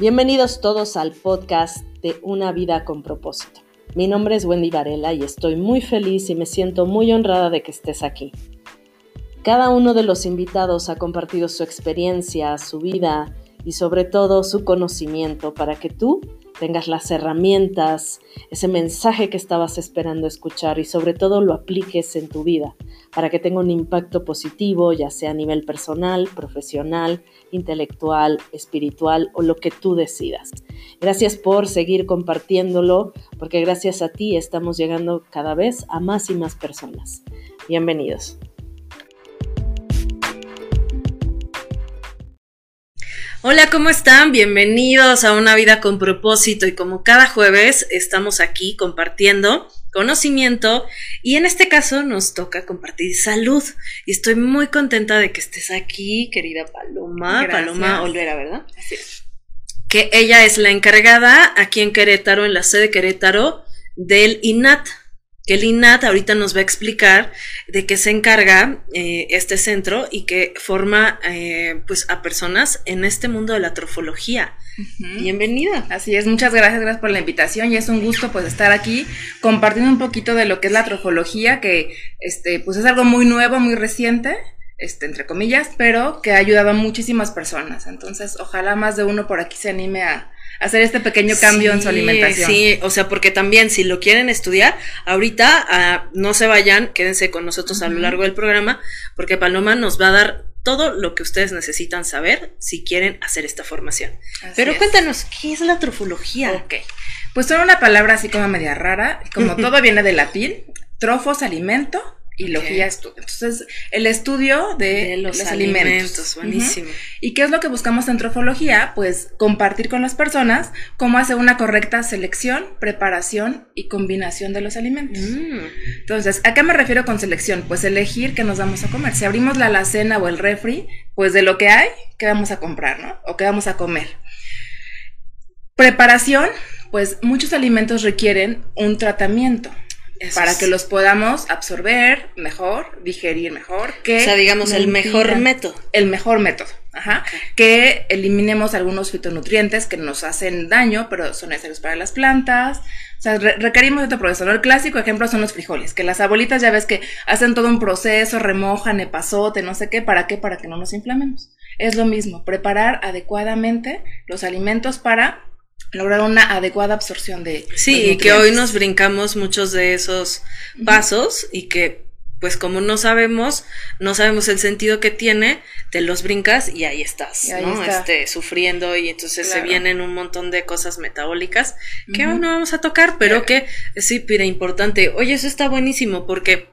Bienvenidos todos al podcast de Una vida con propósito. Mi nombre es Wendy Varela y estoy muy feliz y me siento muy honrada de que estés aquí. Cada uno de los invitados ha compartido su experiencia, su vida y sobre todo su conocimiento para que tú tengas las herramientas, ese mensaje que estabas esperando escuchar y sobre todo lo apliques en tu vida para que tenga un impacto positivo, ya sea a nivel personal, profesional, intelectual, espiritual o lo que tú decidas. Gracias por seguir compartiéndolo porque gracias a ti estamos llegando cada vez a más y más personas. Bienvenidos. Hola, ¿cómo están? Bienvenidos a Una vida con propósito y como cada jueves estamos aquí compartiendo conocimiento y en este caso nos toca compartir salud y estoy muy contenta de que estés aquí, querida Paloma, Paloma Olvera, ¿verdad? Así es. Que ella es la encargada aquí en Querétaro, en la sede Querétaro, del INAT, que el INAT ahorita nos va a explicar de qué se encarga eh, este centro y que forma eh, pues a personas en este mundo de la trofología. Bienvenida. Así es, muchas gracias, gracias por la invitación y es un gusto pues estar aquí compartiendo un poquito de lo que es la trofología, que este pues es algo muy nuevo, muy reciente. Este, entre comillas, pero que ha ayudado a muchísimas personas. Entonces, ojalá más de uno por aquí se anime a, hacer este pequeño cambio en su alimentación. Sí, o sea, porque también si lo quieren estudiar, ahorita ah, no se vayan, quédense con nosotros a lo largo del programa, porque Paloma nos va a dar todo lo que ustedes necesitan saber si quieren hacer esta formación. Pero cuéntanos, ¿qué es la trofología? Ok, pues son una palabra así como media rara, como todo viene del latín, trofos, alimento, y logía estudio. Entonces, el estudio de, los, alimentos. buenísimo. ¿Y qué es lo que buscamos en trofología? Pues compartir con las personas cómo hacer una correcta selección, preparación y combinación de los alimentos. Mm. Entonces, ¿a qué me refiero con selección? Pues elegir qué nos vamos a comer. Si abrimos la alacena o el refri, pues de lo que hay, ¿qué vamos a comprar, no? O qué vamos a comer. Preparación, pues muchos alimentos requieren un tratamiento para que los podamos absorber mejor, digerir mejor. Que o sea, digamos, el mejor método. El mejor método. Ajá. Que eliminemos algunos fitonutrientes que nos hacen daño, pero son necesarios para las plantas. O sea, requerimos de otro proceso. El clásico ejemplo son los frijoles, que las abuelitas ya ves que hacen todo un proceso, remojan, epazote, no sé qué, ¿para qué? Para que no nos inflamemos. Es lo mismo, preparar adecuadamente los alimentos para lograr una adecuada absorción de sí y que hoy nos brincamos muchos de esos pasos y que pues como no sabemos no sabemos el sentido que tiene te los brincas y ahí estás no este sufriendo y entonces se vienen un montón de cosas metabólicas que hoy no vamos a tocar pero que sí pide importante. Oye eso está buenísimo porque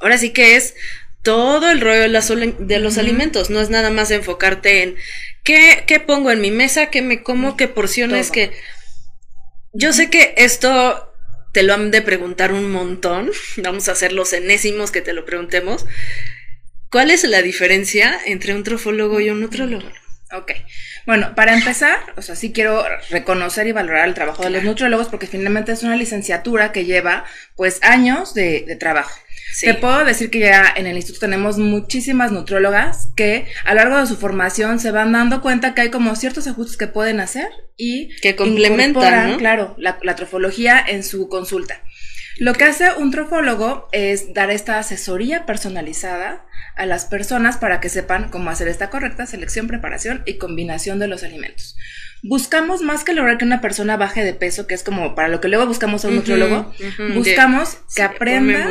ahora sí que es todo el rollo de, los alimentos. No es nada más enfocarte en qué, qué pongo en mi mesa, qué me como, qué porciones, que... Yo sé que esto te lo han de preguntar un montón. Vamos a hacer los enésimos que te lo preguntemos. ¿Cuál es la diferencia entre un trofólogo y un nutrólogo? Ok. Bueno, para empezar, o sea, sí quiero reconocer y valorar el trabajo de los nutrólogos porque finalmente es una licenciatura que lleva pues años de, de trabajo. Te puedo decir que ya en el instituto tenemos muchísimas nutrólogas que a lo largo de su formación se van dando cuenta que hay como ciertos ajustes que pueden hacer y que complementan, claro, la, la trofología en su consulta. Lo que hace un trofólogo es dar esta asesoría personalizada a las personas para que sepan cómo hacer esta correcta selección, preparación y combinación de los alimentos buscamos más que lograr que una persona baje de peso, que es como para lo que luego buscamos a un nutriólogo, buscamos que aprenda.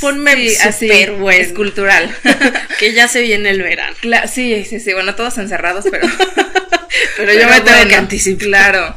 Ponme, muy, así, Es cultural. que ya se viene el verano. sí, sí, sí. Bueno, todos encerrados, pero. pero, yo me tengo que anticipar. Claro.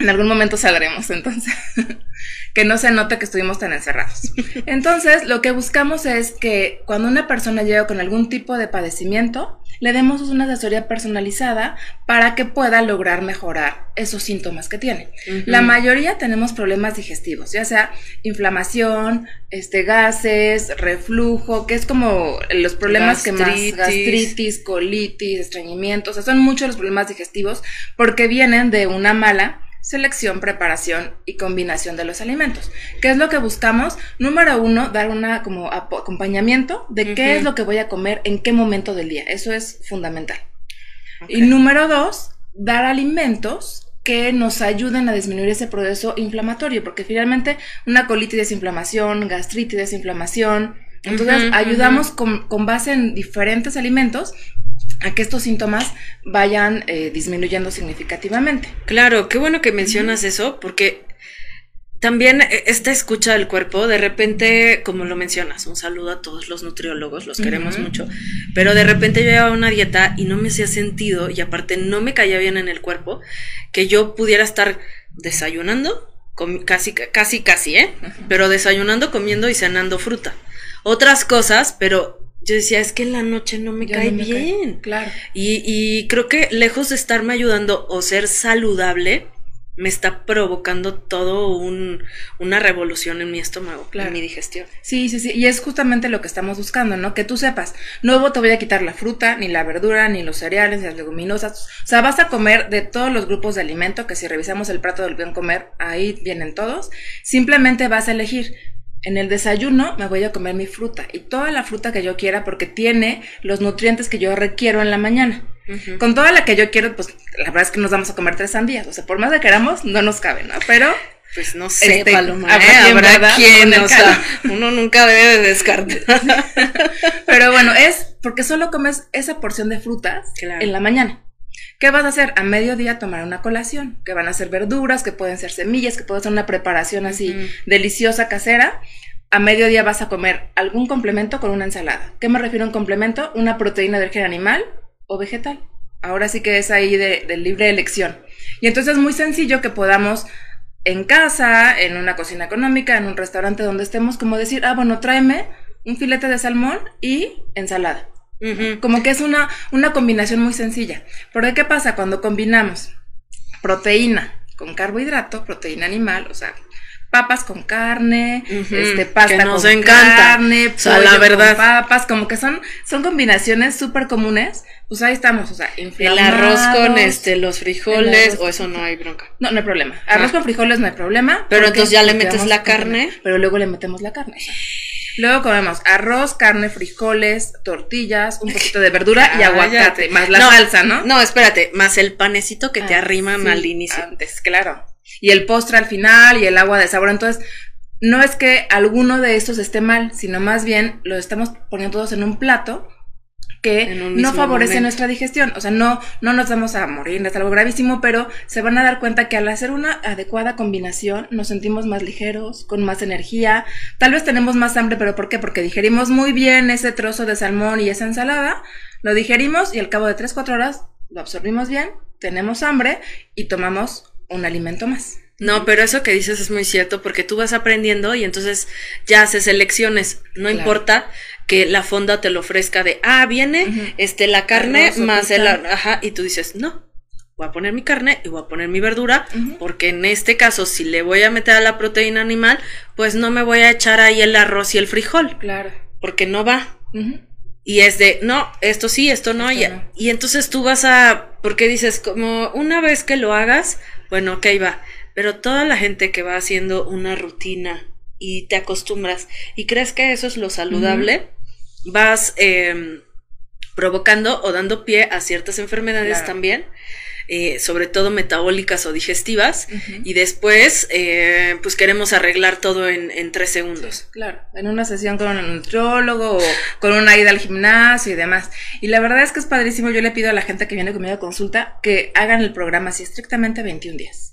En algún momento saldremos, entonces que no se note que estuvimos tan encerrados. Entonces, lo que buscamos es que cuando una persona llega con algún tipo de padecimiento, le demos una asesoría personalizada para que pueda lograr mejorar esos síntomas que tiene. La mayoría tenemos problemas digestivos, ya sea inflamación, este, gases, reflujo, que es como los problemas que más gastritis, colitis, estreñimiento, o sea, son muchos los problemas digestivos porque vienen de una mala selección, preparación y combinación de los alimentos. ¿Qué es lo que buscamos? Número uno, dar una como acompañamiento de qué es lo que voy a comer en qué momento del día. Eso es fundamental. Y número dos, dar alimentos que nos ayuden a disminuir ese proceso inflamatorio, porque finalmente una colitis es inflamación, gastritis es inflamación. Entonces, ayudamos con, con, base en diferentes alimentos a que estos síntomas vayan eh, disminuyendo significativamente. Claro, qué bueno que mencionas eso, porque también eh, esta escucha del cuerpo, de repente, como lo mencionas, un saludo a todos los nutriólogos, los queremos mucho, pero de repente yo llevaba una dieta y no me hacía sentido y aparte no me caía bien en el cuerpo que yo pudiera estar desayunando, casi, casi, casi, ¿eh? Pero desayunando, comiendo y cenando fruta. Otras cosas, pero yo decía, es que en la noche no me cae bien. claro. Y, y creo que lejos de estarme ayudando o ser saludable, me está provocando todo un, una revolución en mi estómago, en mi digestión. Sí, sí, sí, y es justamente lo que estamos buscando, ¿no? Que tú sepas, no te voy a quitar la fruta, ni la verdura, ni los cereales, ni las leguminosas, o sea, vas a comer de todos los grupos de alimento, que si revisamos el plato del bien comer, ahí vienen todos, simplemente vas a elegir, en el desayuno me voy a comer mi fruta y toda la fruta que yo quiera porque tiene los nutrientes que yo requiero en la mañana. Con toda la que yo quiero, pues la verdad es que nos vamos a comer tres sandías. O sea, por más de que queramos, no nos cabe, ¿no? Pero. Pues no sé, este, Paloma, habrá, quien, o sea, uno nunca debe de descartar. Pero bueno, es porque solo comes esa porción de frutas en la mañana. ¿Qué vas a hacer? A mediodía tomar una colación, que van a ser verduras, que pueden ser semillas, que puede ser una preparación así deliciosa, casera. A mediodía vas a comer algún complemento con una ensalada. ¿Qué me refiero a un complemento? Una proteína de origen animal, o vegetal. Ahora sí que es ahí de, libre elección. Y entonces es muy sencillo que podamos en casa, en una cocina económica, en un restaurante donde estemos, como decir, ah, bueno, tráeme un filete de salmón y ensalada. Como que es una, una combinación muy sencilla. Pero ¿qué pasa cuando combinamos proteína con carbohidrato, proteína animal, o sea, papas con carne, este pasta que nos con encanta. carne, o la verdad. papas, como que son son combinaciones súper comunes. Pues ahí estamos, o sea, el arroz con este los frijoles o eso no hay bronca. No, no hay problema. Arroz ah. con frijoles no hay problema. Pero entonces ya le metes la carne, pero luego le metemos la carne. Luego comemos arroz, carne, frijoles, tortillas, un poquito de verdura y aguacate, más la salsa, ¿no? No, espérate, más el panecito que te ah, arriman al inicio. Antes, claro y el postre al final y el agua de sabor. Entonces, no es que alguno de estos esté mal, sino más bien lo estamos poniendo todos en un plato que no favorece nuestra digestión. O sea, no, no nos vamos a morir, es algo gravísimo, pero se van a dar cuenta que al hacer una adecuada combinación nos sentimos más ligeros, con más energía. Tal vez tenemos más hambre, pero ¿por qué? Porque digerimos muy bien ese trozo de salmón y esa ensalada, lo digerimos y al cabo de 3-4 horas lo absorbimos bien, tenemos hambre y tomamos un alimento más. No, pero eso que dices es muy cierto porque tú vas aprendiendo y entonces ya haces elecciones. No importa que la fonda te lo ofrezca de, ah, viene este la carne más el, ajá, y tú dices, no, voy a poner mi carne y voy a poner mi verdura, porque en este caso, si le voy a meter a la proteína animal, pues no me voy a echar ahí el arroz y el frijol. Claro. Porque no va. Y es de, no, esto sí, esto no. y, y entonces tú vas a, porque dices, como una vez que lo hagas, bueno, ok, va. Pero toda la gente que va haciendo una rutina y te acostumbras y crees que eso es lo saludable, vas em, provocando o dando pie a ciertas enfermedades también. Eh, sobre todo metabólicas o digestivas, y después, eh, pues queremos arreglar todo en, tres segundos. claro, en una sesión con un nutriólogo o con una ida al gimnasio y demás. Y la verdad es que es padrísimo, yo le pido a la gente que viene conmigo a consulta que hagan el programa así estrictamente 21 días.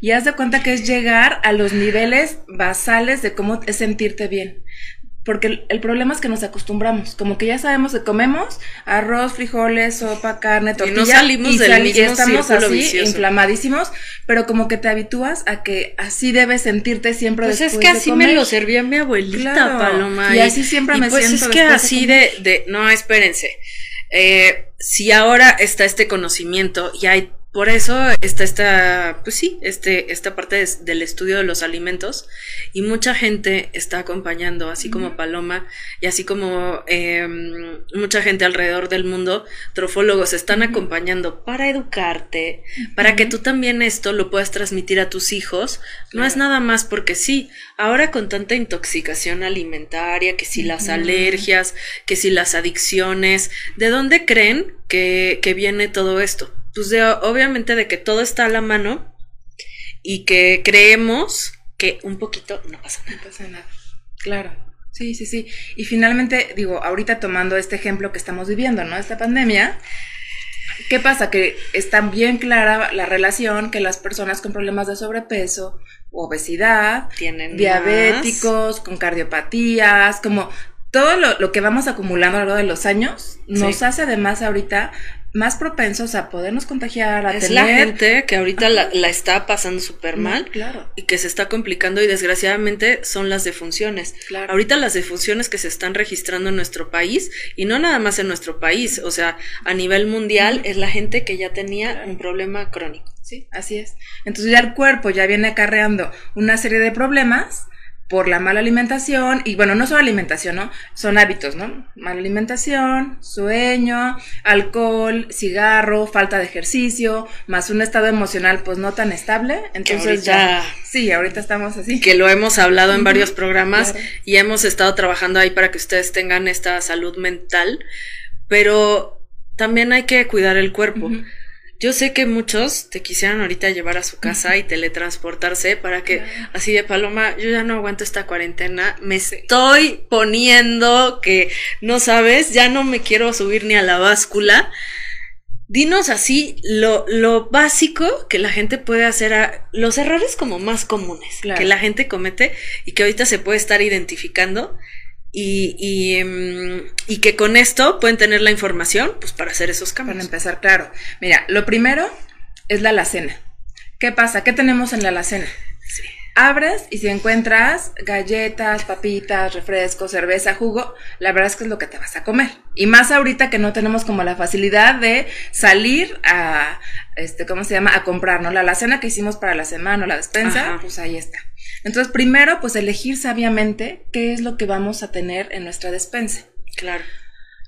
Y haz de cuenta que es llegar a los niveles basales de cómo es sentirte bien porque el, problema es que nos acostumbramos, como que ya sabemos que comemos arroz, frijoles, sopa, carne, tortilla y, no salimos del mismo estamos así inflamadísimos, pero como que te habitúas a que así debes sentirte siempre pues es que así me lo servía mi abuelita, Paloma. Y, así siempre me pues siento. es que así de, de, no, espérense. Eh, si ahora está este conocimiento y hay por eso está esta, pues sí, este, esta parte del estudio de los alimentos y mucha gente está acompañando, así como Paloma y así como em, mucha gente alrededor del mundo, trofólogos están acompañando para educarte, para que tú también esto lo puedas transmitir a tus hijos. No es nada más porque sí, ahora con tanta intoxicación alimentaria, que si las alergias, que si las adicciones, ¿de dónde creen que, que viene todo esto? Pues de, obviamente de que todo está a la mano y que creemos que un poquito no pasa nada. No pasa nada. Claro. Sí, sí, sí. Y finalmente, digo, ahorita tomando este ejemplo que estamos viviendo, ¿no? Esta pandemia, ¿qué pasa? Que está bien clara la relación que las personas con problemas de sobrepeso, obesidad, tienen diabéticos, con cardiopatías, como todo lo, que vamos acumulando a lo largo de los años nos hace además ahorita más propensos a podernos contagiar, a es la gente que ahorita la, está pasando súper mm, mal claro. y que se está complicando y desgraciadamente son las defunciones. Claro. Ahorita las defunciones que se están registrando en nuestro país y no nada más en nuestro país, o sea, a nivel mundial es la gente que ya tenía un problema crónico. Sí, así es. Entonces ya el cuerpo ya viene acarreando una serie de problemas por la mala alimentación, y bueno, no solo alimentación, ¿no? Son hábitos, ¿no? Mala alimentación, sueño, alcohol, cigarro, falta de ejercicio, más un estado emocional pues no tan estable. Entonces ya... Sí, ahorita estamos así. Que lo hemos hablado en varios programas y hemos estado trabajando ahí para que ustedes tengan esta salud mental, pero también hay que cuidar el cuerpo. Yo sé que muchos te quisieran ahorita llevar a su casa y teletransportarse para que así de paloma, yo ya no aguanto esta cuarentena, me estoy poniendo que no sabes, ya no me quiero subir ni a la báscula. Dinos así lo, lo básico que la gente puede hacer, a, los errores como más comunes que la gente comete y que ahorita se puede estar identificando y, y, em, y, que con esto pueden tener la información pues para hacer esos cambios. Para empezar, claro. Mira, lo primero es la alacena. ¿Qué pasa? ¿Qué tenemos en la alacena? Sí. Abres y si encuentras galletas, papitas, refrescos, cerveza, jugo, la verdad es que es lo que te vas a comer. Y más ahorita que no tenemos como la facilidad de salir a, este, ¿cómo se llama? A comprar, ¿no? La alacena que hicimos para la semana o la despensa, pues ahí está. Entonces, primero, pues elegir sabiamente qué es lo que vamos a tener en nuestra despensa. Claro.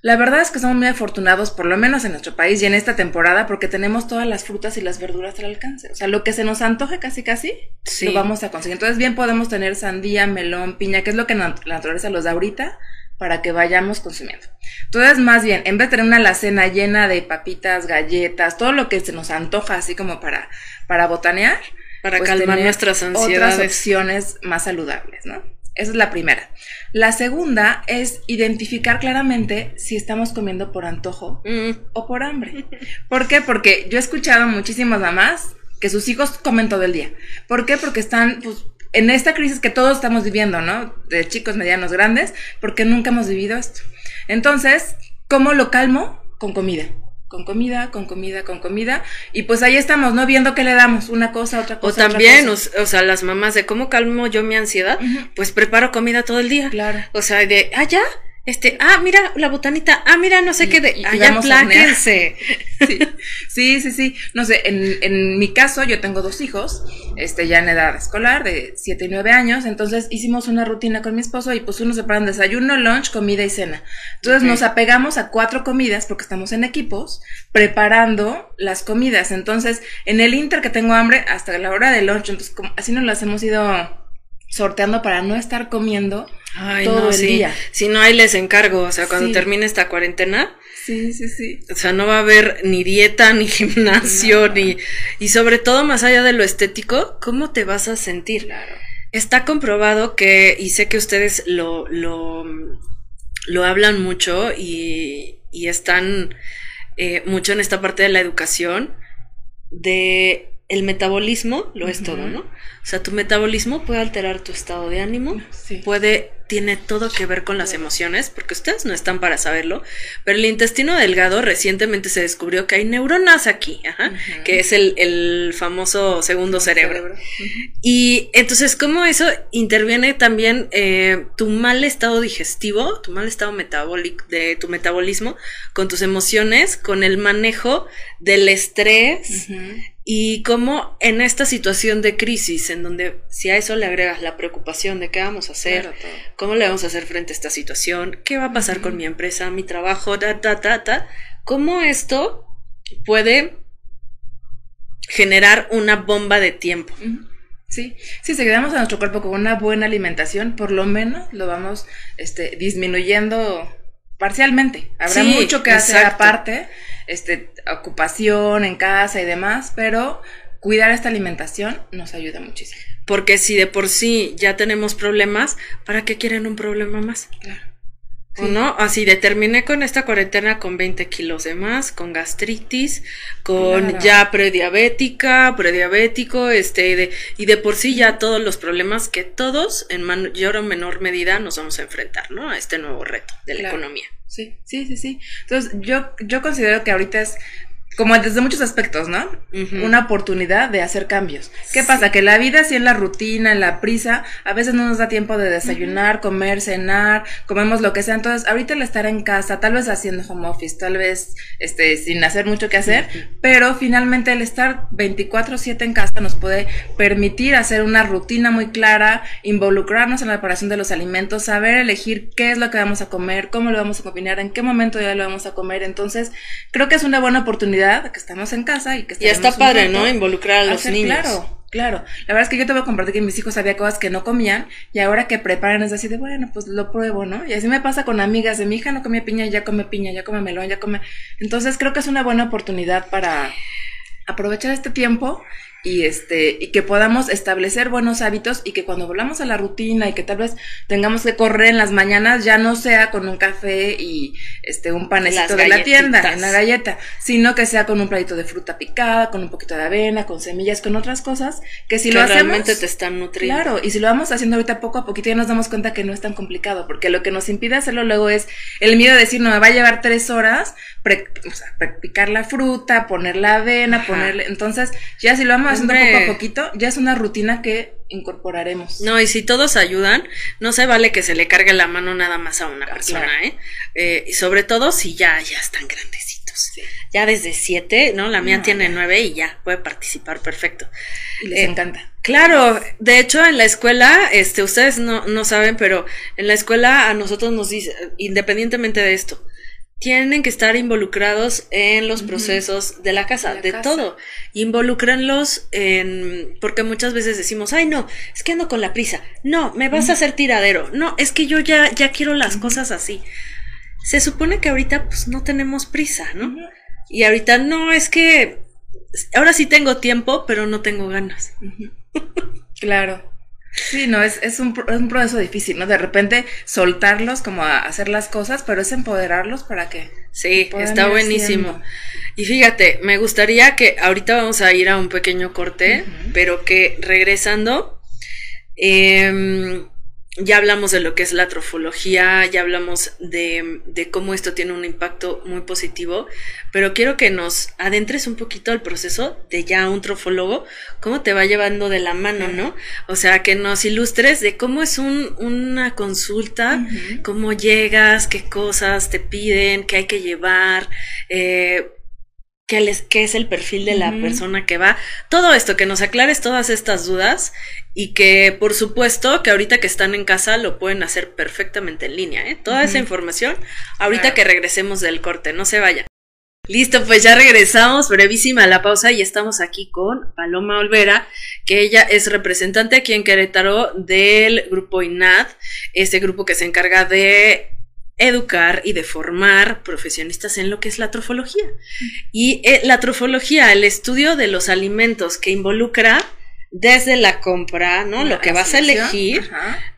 La verdad es que somos muy afortunados, por lo menos en nuestro país y en esta temporada, porque tenemos todas las frutas y las verduras al alcance. O sea, lo que se nos antoje casi casi, lo vamos a conseguir. Entonces, bien podemos tener sandía, melón, piña, que es lo que la naturaleza los da ahorita, para que vayamos consumiendo. Entonces, más bien, en vez de tener una alacena llena de papitas, galletas, todo lo que se nos antoja así como para, para botanear, para pues calmar nuestras ansiedades. Otras opciones más saludables, ¿no? Esa es la primera. La segunda es identificar claramente si estamos comiendo por antojo mm. o por hambre. ¿Por qué? Porque yo he escuchado muchísimas mamás que sus hijos comen todo el día. ¿Por qué? Porque están pues, en esta crisis que todos estamos viviendo, ¿no? De chicos, medianos, grandes, porque nunca hemos vivido esto. Entonces, ¿cómo lo calmo? Con comida con comida, con comida, con comida, y pues ahí estamos, ¿no? Viendo qué le damos, una cosa, otra cosa. O también, O, sea, las mamás de cómo calmo yo mi ansiedad, pues preparo comida todo el día. Claro. O sea, de, ah, ya, este, ah, mira la botanita, ah, mira, no sé qué de, allá pláquense. Sí, sí, sí, sí. No sé, en, en mi caso, yo tengo dos hijos, este, ya en edad escolar, de 7 y 9 años, entonces hicimos una rutina con mi esposo y pues uno se paran desayuno, lunch, comida y cena. Entonces nos apegamos a cuatro comidas porque estamos en equipos preparando las comidas. Entonces, en el inter que tengo hambre, hasta la hora del lunch, entonces como, así nos las hemos ido sorteando para no estar comiendo todo el día. Si no, ahí les encargo. O sea, cuando termine esta cuarentena. Sí, sí, sí. O sea, no va a haber ni dieta, ni gimnasio, ni. Y sobre todo, más allá de lo estético, ¿cómo te vas a sentir? Claro. Está comprobado que, y sé que ustedes lo, lo, lo hablan mucho y, y están eh, mucho en esta parte de la educación, de el metabolismo lo es todo, ¿no? O sea, tu metabolismo puede alterar tu estado de ánimo, puede tiene todo que ver con las emociones, porque ustedes no están para saberlo, pero el intestino delgado recientemente se descubrió que hay neuronas aquí, que es el, famoso segundo cerebro. Y entonces, ¿cómo eso interviene también eh, tu mal estado digestivo, tu mal estado metabólico, de tu metabolismo, con tus emociones, con el manejo del estrés, y cómo en esta situación de crisis, en donde si a eso le agregas la preocupación de qué vamos a hacer, cómo le vamos a hacer frente a esta situación, qué va a pasar con mi empresa, mi trabajo, ta, ta, ta, ta, cómo esto puede generar una bomba de tiempo. Sí, si quedamos a nuestro cuerpo con una buena alimentación, por lo menos lo vamos este, disminuyendo parcialmente. Habrá mucho que hacer aparte este, ocupación en casa y demás, pero cuidar esta alimentación nos ayuda muchísimo. Porque si de por sí ya tenemos problemas, ¿para qué quieren un problema más? Claro. ¿O no? Así determiné con esta cuarentena con 20 kilos de más, con gastritis, con ya prediabética, prediabético, este, de, y de por sí ya todos los problemas que todos en mayor o menor medida nos vamos a enfrentar, ¿no? A este nuevo reto de la economía. Sí, sí, sí, sí. Entonces, yo, yo considero que ahorita es como desde muchos aspectos, ¿no? Una oportunidad de hacer cambios. ¿Qué pasa? Que la vida, así en la rutina, en la prisa, a veces no nos da tiempo de desayunar, comer, cenar, comemos lo que sea. Entonces, ahorita el estar en casa, tal vez haciendo home office, tal vez este, sin hacer mucho que hacer, pero finalmente el estar 24-7 en casa nos puede permitir hacer una rutina muy clara, involucrarnos en la preparación de los alimentos, saber elegir qué es lo que vamos a comer, cómo lo vamos a combinar, en qué momento ya lo vamos a comer. Entonces, creo que es una buena oportunidad que estamos en casa y que Ya está padre, ¿no? Involucrar a los niños. Claro, claro. La verdad es que yo te voy a compartir que mis hijos había cosas que no comían y ahora que preparan es así de, bueno, pues lo pruebo, ¿no? Y así me pasa con amigas de mi hija no comía piña, ya come piña, ya come melón, ya come. Entonces creo que es una buena oportunidad para aprovechar este tiempo y este y que podamos establecer buenos hábitos y que cuando volvamos a la rutina y que tal vez tengamos que correr en las mañanas ya no sea con un café y este un panecito de la tienda, una galleta, sino que sea con un platito de fruta picada, con un poquito de avena, con semillas, con otras cosas que si lo hacemos realmente te están nutriendo. Claro, y si lo vamos haciendo ahorita poco a poquito ya nos damos cuenta que no es tan complicado, porque lo que nos impide hacerlo luego es el miedo de decir, no me va a llevar tres horas picar la fruta, poner la avena, ponerle, entonces ya si lo vamos haciendo poco a poquito, ya es una rutina que incorporaremos. No, y si todos ayudan, no se vale que se le cargue la mano nada más a una persona, ¿eh? ¿eh? Y sobre todo si ya, ya están grandecitos. Ya desde siete, ¿no? La mía tiene nueve y ya puede participar perfecto. Y les encanta. Claro, de hecho en la escuela, este, ustedes no, no saben, pero en la escuela a nosotros nos dice, independientemente de esto, tienen que estar involucrados en los procesos de la casa, de, todo. Involúcranlos en, porque muchas veces decimos, ay no, es que ando con la prisa. No, me vas a hacer tiradero. No, es que yo ya, ya quiero las cosas así. Se supone que ahorita pues no tenemos prisa, ¿no? Y ahorita no, es que ahora sí tengo tiempo, pero no tengo ganas. claro. Sí, no, es, es, un, es un proceso difícil, ¿no? De repente soltarlos como a hacer las cosas, pero es empoderarlos para que... Sí, está buenísimo. Y fíjate, me gustaría que ahorita vamos a ir a un pequeño corte, pero que regresando, eh, ya hablamos de lo que es la trofología, ya hablamos de, de, cómo esto tiene un impacto muy positivo, pero quiero que nos adentres un poquito al proceso de ya un trofólogo, cómo te va llevando de la mano, ¿no? O sea, que nos ilustres de cómo es un, una consulta, cómo llegas, qué cosas te piden, qué hay que llevar, eh, qué, es el perfil de la persona que va. Todo esto, que nos aclares todas estas dudas y que por supuesto que ahorita que están en casa lo pueden hacer perfectamente en línea. ¿eh? Toda esa información ahorita que regresemos del corte, no se vayan. Listo, pues ya regresamos, brevísima la pausa y estamos aquí con Paloma Olvera, que ella es representante aquí en Querétaro del grupo INAD, este grupo que se encarga de educar y de formar profesionistas en lo que es la trofología. Y eh, la trofología, el estudio de los alimentos que involucra desde la compra, ¿no? lo que vas a elegir,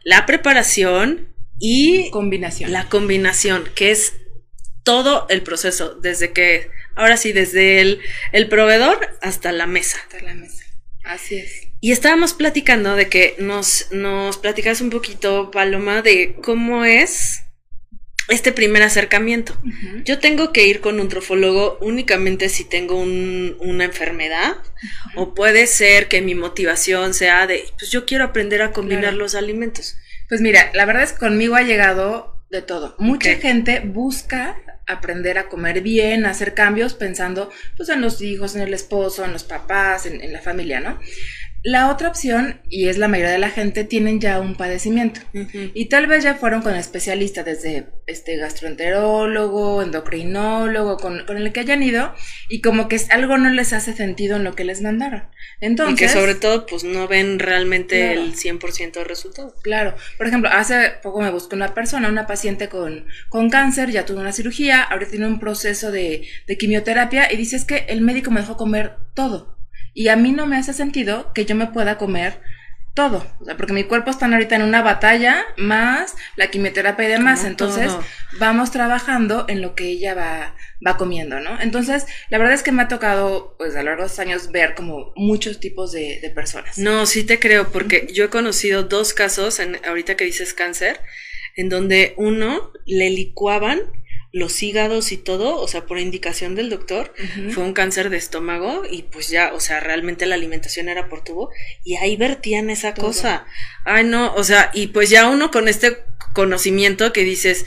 la preparación y combinación. La combinación, que es todo el proceso, desde que, ahora sí, desde el, el proveedor hasta la mesa. Hasta la mesa. Así es. Y estábamos platicando de que nos, nos platicas un poquito, Paloma, de cómo es este primer acercamiento. Yo tengo que ir con un trofólogo únicamente si tengo una enfermedad o puede ser que mi motivación sea de, pues yo quiero aprender a combinar los alimentos. Pues mira, la verdad es que conmigo ha llegado de todo. Mucha gente busca aprender a comer bien, a hacer cambios pensando pues en los hijos, en el esposo, en los papás, en, en la familia, ¿no? La otra opción, y es la mayoría de la gente, tienen ya un padecimiento. Y tal vez ya fueron con especialistas, desde este gastroenterólogo, endocrinólogo, con, con, el que hayan ido, y como que algo no les hace sentido en lo que les mandaron. Entonces, y que sobre todo, pues no ven realmente el 100% de resultado. Claro. Por ejemplo, hace poco me buscó una persona, una paciente con, con cáncer, ya tuvo una cirugía, ahora tiene un proceso de, de quimioterapia, y dice es que el médico me dejó comer todo. Y a mí no me hace sentido que yo me pueda comer todo, o sea, porque mi cuerpo está ahorita en una batalla más la quimioterapia y demás, entonces vamos trabajando en lo que ella va, va comiendo, ¿no? Entonces, la verdad es que me ha tocado, pues a lo largo de los años, ver como muchos tipos de, de personas. No, sí te creo, porque yo he conocido dos casos, en, ahorita que dices cáncer, en donde uno le licuaban los hígados y todo, o sea, por indicación del doctor, fue un cáncer de estómago y pues ya, o sea, realmente la alimentación era por tubo y ahí vertían esa cosa. Ay, no, o sea, y pues ya uno con este conocimiento que dices,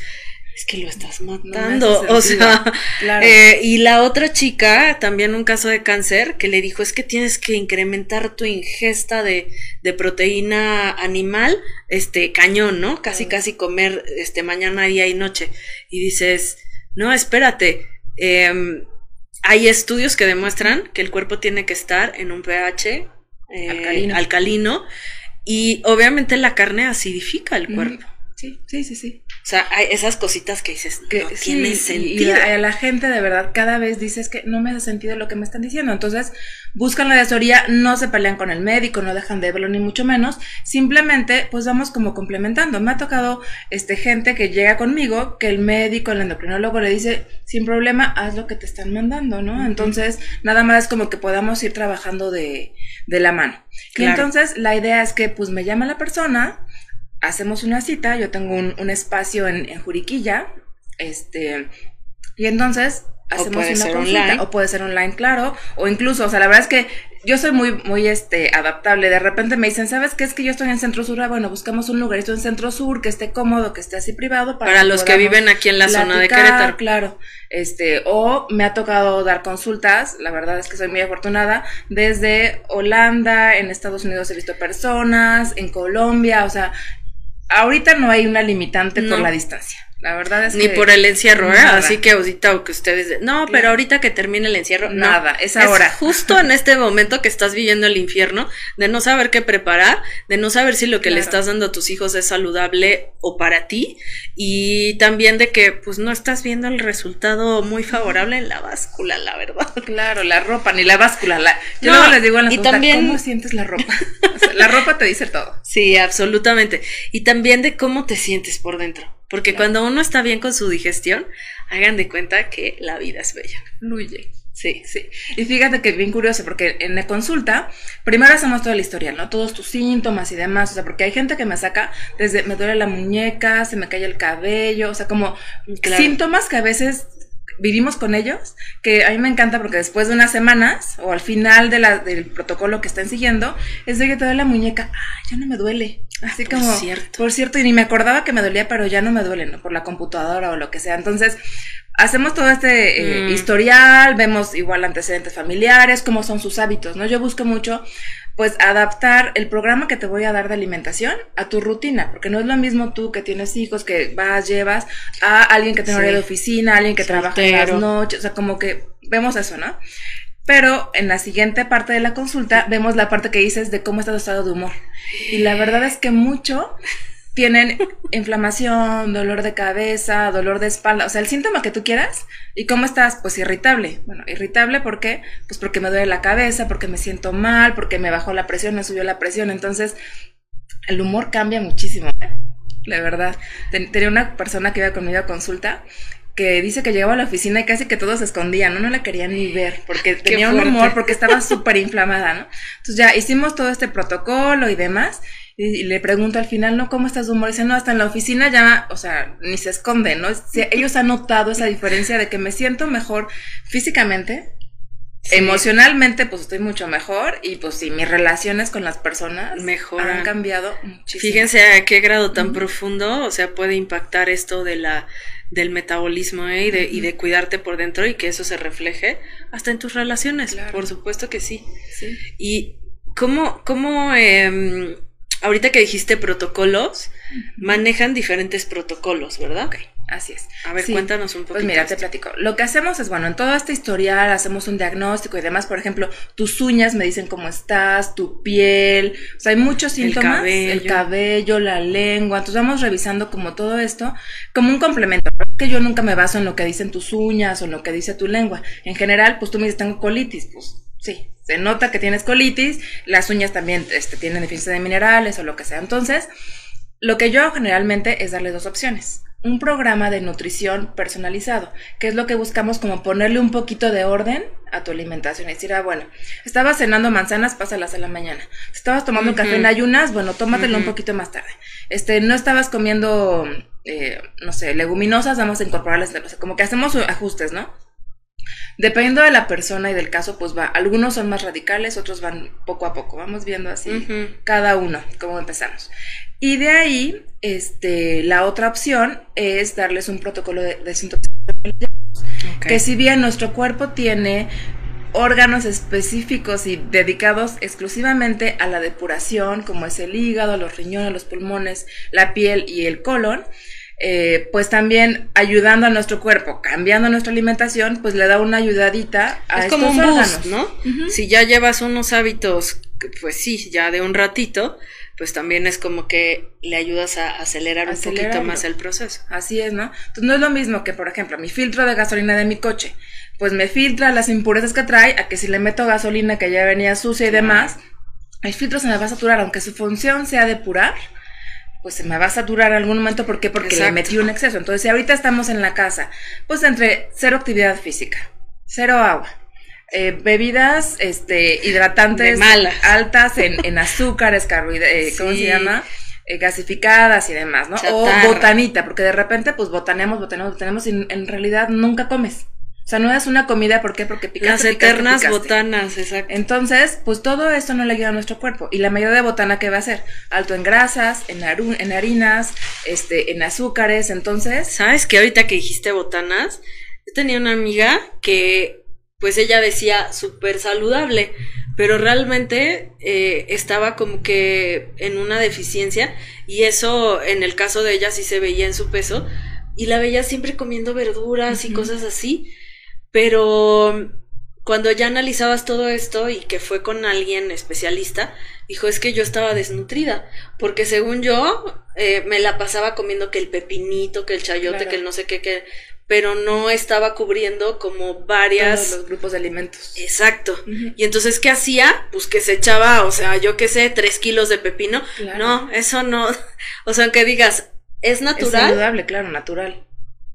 es que lo estás matando, o sea, eh, y la otra chica, también un caso de cáncer, que le dijo, es que tienes que incrementar tu ingesta de, de proteína animal, este, cañón, ¿no? Casi, casi comer, este, mañana, día y noche. Y dices, no, espérate, em, hay estudios que demuestran que el cuerpo tiene que estar en un pH eh, alcalino. y obviamente la carne acidifica el cuerpo. Sí, sí, sí, sí. O sea, hay esas cositas que dices, que no tiene sentido. Y a, la gente de verdad cada vez dices que no me hace sentido lo que me están diciendo. Entonces, buscan la asesoría, no se pelean con el médico, no dejan de verlo ni mucho menos. Simplemente, pues vamos como complementando. Me ha tocado este gente que llega conmigo, que el médico, el endocrinólogo le dice, sin problema, haz lo que te están mandando, ¿no? Entonces, nada más como que podamos ir trabajando de, de la mano. Y entonces, la idea es que, pues me llama la persona, hacemos una cita, yo tengo un, espacio en, en, Juriquilla, este, y entonces hacemos una consulta, o puede ser online, claro, o incluso, o sea, la verdad es que yo soy muy, muy, este, adaptable, de repente me dicen, ¿sabes qué? Es que yo estoy en Centro Sur, ah, bueno, buscamos un lugarito en Centro Sur que esté cómodo, que esté así privado. Para, los que viven aquí en la zona de Querétaro. Claro, este, o me ha tocado dar consultas, la verdad es que soy muy afortunada, desde Holanda, en Estados Unidos he visto personas, en Colombia, o sea, ahorita no hay una limitante por la distancia. La verdad es Ni por el encierro, ¿eh? Así que ahorita o que ustedes... No, pero ahorita que termine el encierro... Nada, es ahora. justo en este momento que estás viviendo el infierno, de no saber qué preparar, de no saber si lo que le estás dando a tus hijos es saludable o para ti, y también de que pues no estás viendo el resultado muy favorable en la báscula, la verdad. Claro, la ropa, ni la báscula. La... Yo no, les digo a la y también... ¿cómo sientes la ropa? la ropa te dice todo. Sí, absolutamente. Y también de cómo te sientes por dentro. Porque cuando uno está bien con su digestión, hagan de cuenta que la vida es bella. Fluye. Sí, sí. Y fíjate que es bien curioso, porque en la consulta, primero hacemos toda la historia, ¿no? Todos tus síntomas y demás, o sea, porque hay gente que me saca desde me duele la muñeca, se me cae el cabello, o sea, como síntomas que a veces vivimos con ellos, que a mí me encanta porque después de unas semanas o al final de la, del protocolo que están siguiendo, es de que te duele la muñeca, ah, ya no me duele. Así ah, como, cierto. por cierto, y ni me acordaba que me dolía, pero ya no me duele, ¿no? Por la computadora o lo que sea. Entonces, hacemos todo este eh, mm. historial, vemos igual antecedentes familiares, cómo son sus hábitos, ¿no? Yo busco mucho pues adaptar el programa que te voy a dar de alimentación a tu rutina, porque no es lo mismo tú que tienes hijos, que vas, llevas, a alguien que tiene hora de oficina, alguien que trabaja en las noches, o sea, como que vemos eso, ¿no? Pero en la siguiente parte de la consulta vemos la parte que dices de cómo está tu estado de humor. Y la verdad es que mucho tienen inflamación, dolor de cabeza, dolor de espalda, o sea, el síntoma que tú quieras. ¿Y cómo estás? Pues irritable. Bueno, irritable ¿por qué? Pues porque me duele la cabeza, porque me siento mal, porque me bajó la presión, me subió la presión. Entonces, el humor cambia muchísimo, ¿eh? la verdad. Tenía una persona que iba conmigo a consulta que dice que llegaba a la oficina y casi que todos se escondían, ¿no? No la querían ni ver porque tenía un humor, porque estaba súper inflamada, ¿no? Entonces ya hicimos todo este protocolo y demás y, le pregunto al final, ¿no? ¿Cómo estás de humor? dice, no, hasta en la oficina ya, o sea, ni se esconde, ¿no? ellos han notado esa diferencia de que me siento mejor físicamente, Emocionalmente, pues estoy mucho mejor y pues sí, mis relaciones con las personas han cambiado muchísimo. Fíjense a qué grado tan profundo, o sea, puede impactar esto de la del metabolismo ¿eh? y, de, y de cuidarte por dentro y que eso se refleje hasta en tus relaciones, por supuesto que sí. sí. Y ¿cómo, cómo em, ahorita que dijiste protocolos, manejan diferentes protocolos, ¿verdad? Así es. A ver, cuéntanos un poco. Pues mira, te platico. Lo que hacemos es, bueno, en toda esta historial hacemos un diagnóstico y demás. Por ejemplo, tus uñas me dicen cómo estás, tu piel. O sea, hay muchos síntomas. El cabello. la lengua. Entonces vamos revisando como todo esto como un complemento. Que yo nunca me baso en lo que dicen tus uñas o en lo que dice tu lengua. En general, pues tú me dices, tengo colitis. Pues sí, se nota que tienes colitis. Las uñas también este, tienen deficiencia de minerales o lo que sea. Entonces, lo que yo hago generalmente es darle dos opciones un programa de nutrición personalizado, que es lo que buscamos como ponerle un poquito de orden a tu alimentación. Y decir, ah, bueno, estabas cenando manzanas, pásalas a la mañana. Estabas tomando café en ayunas, bueno, tómatelo un poquito más tarde. Este, no estabas comiendo, eh, no sé, leguminosas, vamos a incorporarlas, como que hacemos ajustes, ¿no? Dependiendo de la persona y del caso, pues va, algunos son más radicales, otros van poco a poco, vamos viendo así cada uno, cómo empezamos. Y de ahí, este, la otra opción es darles un protocolo de desintoxicación. Que si bien nuestro cuerpo tiene órganos específicos y dedicados exclusivamente a la depuración, como es el hígado, los riñones, los pulmones, la piel y el colon, eh, pues también ayudando a nuestro cuerpo, cambiando nuestra alimentación, pues le da una ayudadita a es como un órganos. ¿no? Si ya llevas unos hábitos, pues sí, ya de un ratito, pues también es como que le ayudas a acelerar un poquito más el proceso. Así es, ¿no? Entonces no es lo mismo que, por ejemplo, mi filtro de gasolina de mi coche, pues me filtra las impurezas que trae, a que si le meto gasolina que ya venía sucia y demás, el filtro se me va a saturar, aunque su función sea depurar, pues se me va a saturar en algún momento, ¿por qué? Porque le metí un exceso. Entonces, si ahorita estamos en la casa, pues entre cero actividad física, cero agua, eh, bebidas este, hidratantes altas en, en azúcares, carbohidratos, eh, ¿cómo se llama? Eh, gasificadas y demás, ¿no? O botanita, porque de repente pues botaneamos, botaneamos, botaneamos y en realidad nunca comes. O sea, no es una comida, ¿por qué? Porque picaste, Las eternas botanas, exacto. Entonces, pues todo esto no le ayuda a nuestro cuerpo. Y la mayoría de botana, ¿qué va a ser? Alto en grasas, en, en harinas, este, en azúcares, entonces... ¿Sabes que ahorita que dijiste botanas? Yo tenía una amiga que pues ella decía súper saludable, pero realmente eh, estaba como que en una deficiencia y eso en el caso de ella sí se veía en su peso y la veía siempre comiendo verduras y cosas así, pero cuando ya analizabas todo esto y que fue con alguien especialista, dijo es que yo estaba desnutrida, porque según yo eh, me la pasaba comiendo que el pepinito, que el chayote, que el no sé qué, que pero no estaba cubriendo como varias... los grupos de alimentos. Exacto. Y entonces, ¿qué hacía? Pues que se echaba, o sea, yo qué sé, tres kilos de pepino. No, eso no. O sea, aunque digas, es natural. Es saludable, claro, natural.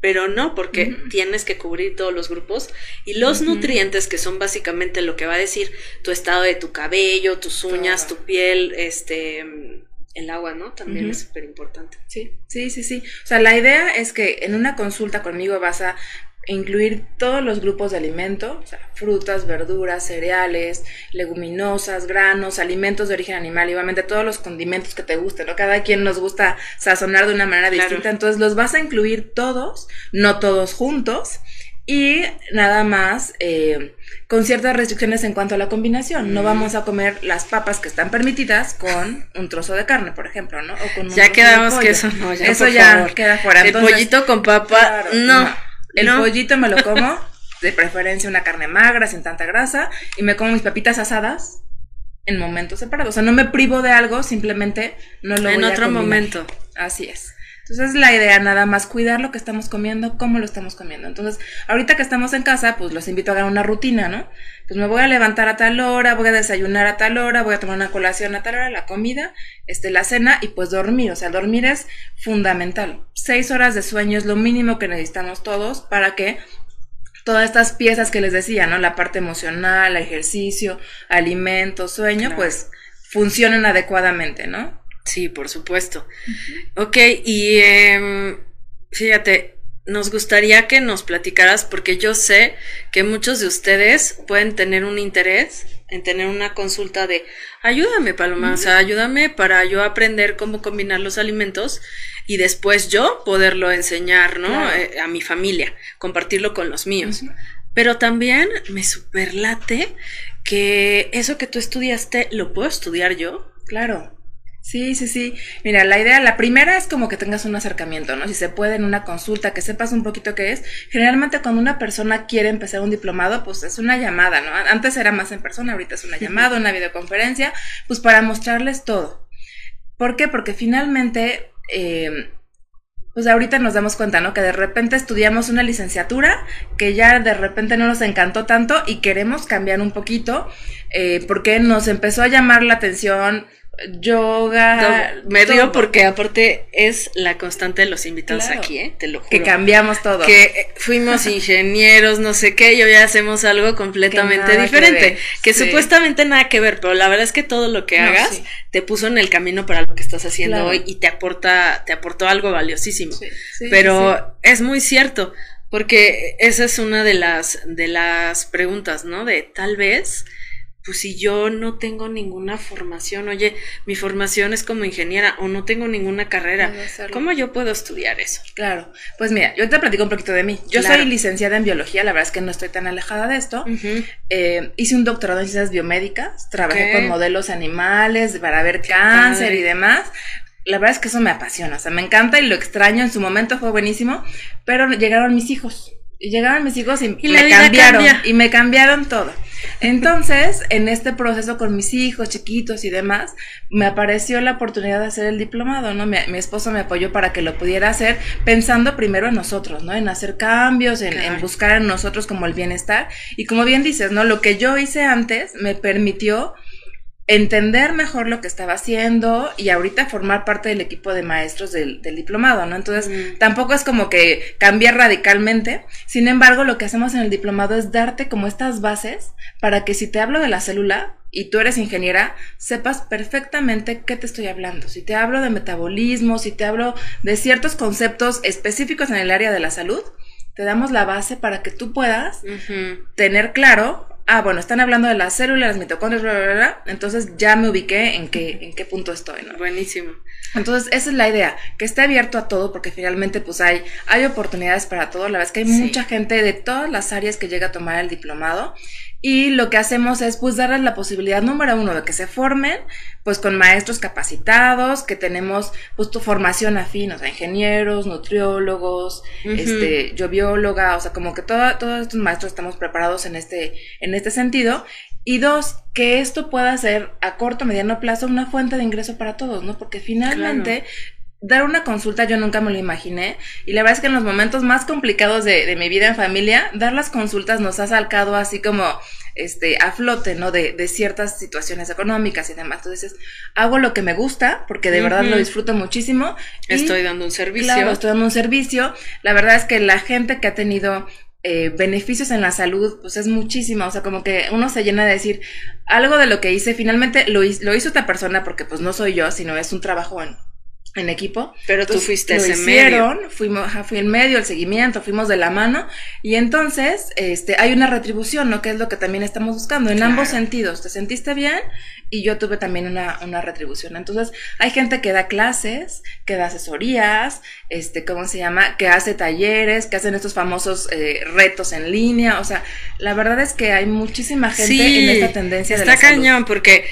Pero no, porque tienes que cubrir todos los grupos y los nutrientes, que son básicamente lo que va a decir tu estado de tu cabello, tus uñas, tu piel, este el agua, ¿no? También es súper importante. Sí, sí, sí, sí. O sea, la idea es que en una consulta conmigo vas a incluir todos los grupos de alimento, o sea, frutas, verduras, cereales, leguminosas, granos, alimentos de origen animal, y obviamente todos los condimentos que te gusten, ¿no? Cada quien nos gusta sazonar de una manera distinta, entonces los vas a incluir todos, no todos juntos, y nada más eh, con ciertas restricciones en cuanto a la combinación. No mm. vamos a comer las papas que están permitidas con un trozo de carne, por ejemplo, ¿no? O con ya quedamos que eso no, ya, Eso ya queda fuera. El pollito con papa, no, El pollito me lo como, de preferencia una carne magra, sin tanta grasa, y me como mis papitas asadas en momentos separados. O sea, no me privo de algo, simplemente no lo en otro momento. Así es. Entonces la idea nada más cuidar lo que estamos comiendo, cómo lo estamos comiendo. Entonces, ahorita que estamos en casa, pues los invito a hacer una rutina, ¿no? Pues me voy a levantar a tal hora, voy a desayunar a tal hora, voy a tomar una colación a tal hora, la comida, este, la cena y pues dormir. O sea, dormir es fundamental. Seis horas de sueño es lo mínimo que necesitamos todos para que todas estas piezas que les decía, ¿no? La parte emocional, ejercicio, alimento, sueño, pues funcionen adecuadamente, ¿no? Sí, por supuesto. Ok, y em, fíjate, nos gustaría que nos platicaras, porque yo sé que muchos de ustedes pueden tener un interés en tener una consulta de ayúdame, Paloma, o sea, ayúdame para yo aprender cómo combinar los alimentos y después yo poderlo enseñar, ¿no? Eh, a mi familia, compartirlo con los míos. Pero también me superlate que eso que tú estudiaste lo puedo estudiar yo. Claro. Sí, sí, sí. Mira, la idea, la primera es como que tengas un acercamiento, ¿no? Si se puede en una consulta, que sepas un poquito qué es. Generalmente cuando una persona quiere empezar un diplomado, pues es una llamada, ¿no? Antes era más en persona, ahorita es una llamada, una videoconferencia, pues para mostrarles todo. ¿Por qué? Porque finalmente, eh, pues ahorita nos damos cuenta, ¿no? Que de repente estudiamos una licenciatura que ya de repente no nos encantó tanto y queremos cambiar un poquito eh, porque nos empezó a llamar la atención yoga. me río porque aparte es la constante de los invitados aquí, ¿eh? Te lo juro. Que cambiamos todo. Que fuimos ingenieros, no sé qué, y hoy hacemos algo completamente diferente. Que, supuestamente nada que ver, pero la verdad es que todo lo que hagas te puso en el camino para lo que estás haciendo hoy y te aporta, te aportó algo valiosísimo. pero es muy cierto, porque esa es una de las, de las preguntas, ¿no? De tal vez pues si yo no tengo ninguna formación, oye, mi formación es como ingeniera o no tengo ninguna carrera, ¿cómo yo puedo estudiar eso? Claro, pues mira, yo te platico un poquito de mí. Yo soy licenciada en biología, la verdad es que no estoy tan alejada de esto. Eh, hice un doctorado en ciencias biomédicas, trabajé con modelos animales para ver cáncer y demás. La verdad es que eso me apasiona, o sea, me encanta y lo extraño, en su momento fue buenísimo, pero llegaron mis hijos. Y llegaron mis hijos y, me cambiaron. Y me cambiaron todo. Entonces, en este proceso con mis hijos chiquitos y demás, me apareció la oportunidad de hacer el diplomado, ¿no? Mi, esposo me apoyó para que lo pudiera hacer, pensando primero en nosotros, ¿no? En hacer cambios, en, en, buscar en nosotros como el bienestar. Y como bien dices, ¿no? Lo que yo hice antes me permitió entender mejor lo que estaba haciendo y ahorita formar parte del equipo de maestros del, diplomado, ¿no? Entonces, mm. tampoco es como que cambiar radicalmente. Sin embargo, lo que hacemos en el diplomado es darte como estas bases para que si te hablo de la célula y tú eres ingeniera, sepas perfectamente qué te estoy hablando. Si te hablo de metabolismo, si te hablo de ciertos conceptos específicos en el área de la salud, te damos la base para que tú puedas tener claro ah, bueno, están hablando de las células, las mitocondrias, bla, bla, bla, entonces ya me ubiqué en qué, en qué punto estoy, ¿no? Buenísimo. Entonces, esa es la idea, que esté abierto a todo, porque finalmente, pues hay, hay oportunidades para todo. La verdad es que hay mucha gente de todas las áreas que llega a tomar el diplomado y lo que hacemos es pues darles la posibilidad número uno de que se formen pues con maestros capacitados, que tenemos pues tu formación afín, o sea, ingenieros, nutriólogos, este, yo bióloga, o sea, como que todos estos maestros estamos preparados en este, en este sentido. Y dos, que esto pueda ser a corto, mediano plazo una fuente de ingreso para todos, ¿no? Porque finalmente dar una consulta yo nunca me lo imaginé y la verdad es que en los momentos más complicados de, de mi vida en familia, dar las consultas nos ha sacado así como este, a flote, ¿no? De, de, ciertas situaciones económicas y demás. Entonces, hago lo que me gusta, porque de verdad lo disfruto muchísimo. Estoy dando un servicio. Claro, estoy dando un servicio. La verdad es que la gente que ha tenido eh, beneficios en la salud, pues es muchísima. O sea, como que uno se llena de decir algo de lo que hice, finalmente lo, lo hizo otra persona, porque pues no soy yo, sino es un trabajo en, en equipo. Pero tú fuiste lo hicieron, Fuimos, fui en medio, el seguimiento, fuimos de la mano y entonces este, hay una retribución, ¿no? Que es lo que también estamos buscando en ambos sentidos. ¿Te sentiste bien? Y yo tuve también una, una retribución. Entonces hay gente que da clases, que da asesorías, este, ¿cómo se llama? Que hace talleres, que hacen estos famosos eh, retos en línea. O sea, la verdad es que hay muchísima gente en esta tendencia de la cañón, porque